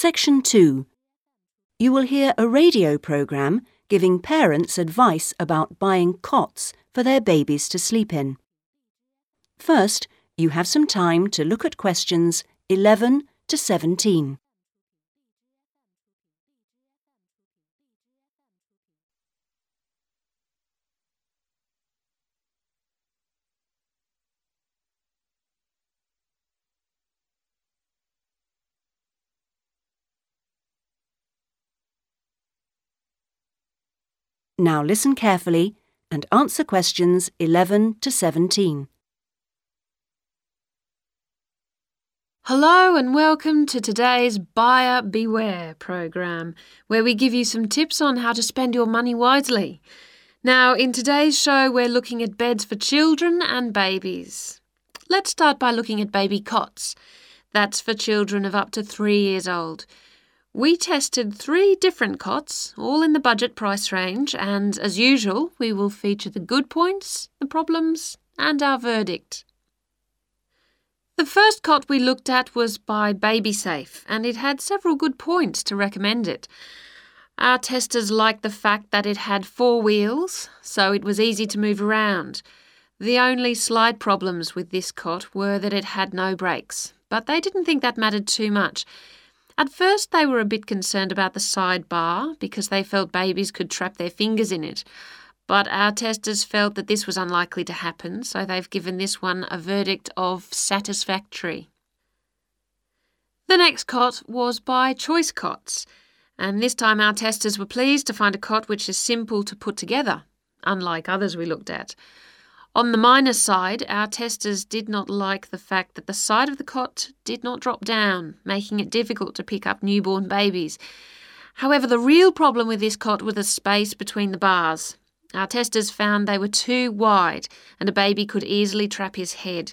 Section 2. You will hear a radio programme giving parents advice about buying cots for their babies to sleep in. First, you have some time to look at questions 11 to 17. Now listen carefully and answer questions 11 to 17. Hello and welcome to today's Buyer Beware program, where we give you some tips on how to spend your money wisely. Now, in today's show, we're looking at beds for children and babies. Let's start by looking at baby cots. That's for children of up to three years old. We tested three different cots, all in the budget price range, and as usual, we will feature the good points, the problems, and our verdict. The first cot we looked at was by BabySafe, and it had several good points to recommend it. Our testers liked the fact that it had four wheels, so it was easy to move around. The only slight problems with this cot were that it had no brakes, but they didn't think that mattered too much. At first, they were a bit concerned about the side bar because they felt babies could trap their fingers in it. But our testers felt that this was unlikely to happen, so they've given this one a verdict of satisfactory. The next cot was by Choice Cots, and this time our testers were pleased to find a cot which is simple to put together, unlike others we looked at. On the minus side, our testers did not like the fact that the side of the cot did not drop down, making it difficult to pick up newborn babies. However, the real problem with this cot was the space between the bars. Our testers found they were too wide and a baby could easily trap his head.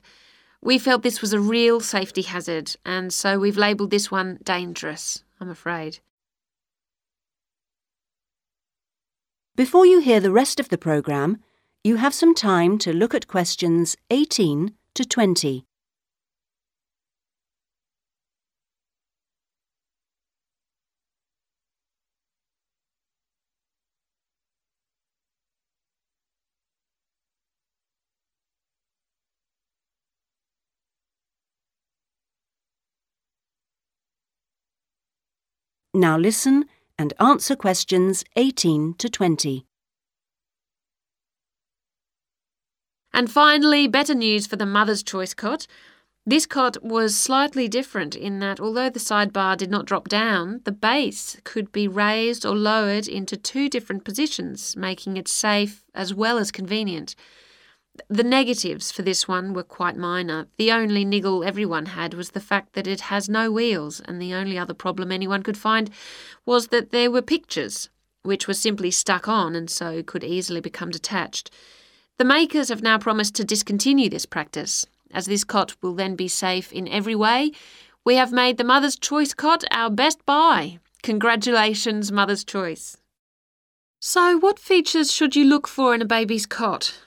We felt this was a real safety hazard, and so we've labelled this one dangerous, I'm afraid. Before you hear the rest of the programme, you have some time to look at questions 18 to 20. Now listen and answer questions 18 to 20. And finally, better news for the Mother's Choice cot. This cot was slightly different in that although the sidebar did not drop down, the base could be raised or lowered into two different positions, making it safe as well as convenient. The negatives for this one were quite minor. The only niggle everyone had was the fact that it has no wheels, and the only other problem anyone could find was that there were pictures, which were simply stuck on and so could easily become detached. The makers have now promised to discontinue this practice. As this cot will then be safe in every way, we have made the Mother's Choice cot our best buy. Congratulations, Mother's Choice. So, what features should you look for in a baby's cot?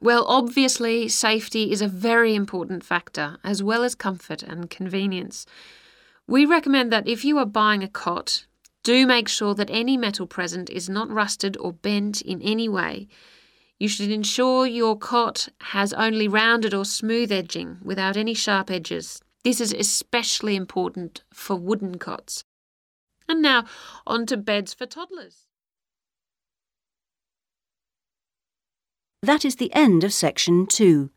Well, obviously, safety is a very important factor, as well as comfort and convenience. We recommend that if you are buying a cot, do make sure that any metal present is not rusted or bent in any way. You should ensure your cot has only rounded or smooth edging without any sharp edges. This is especially important for wooden cots. And now on to beds for toddlers. That is the end of section 2.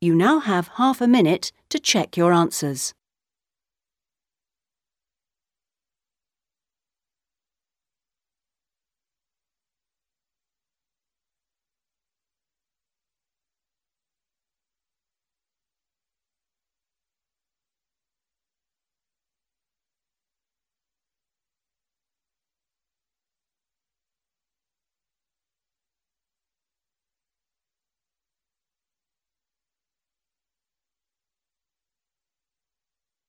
You now have half a minute to check your answers.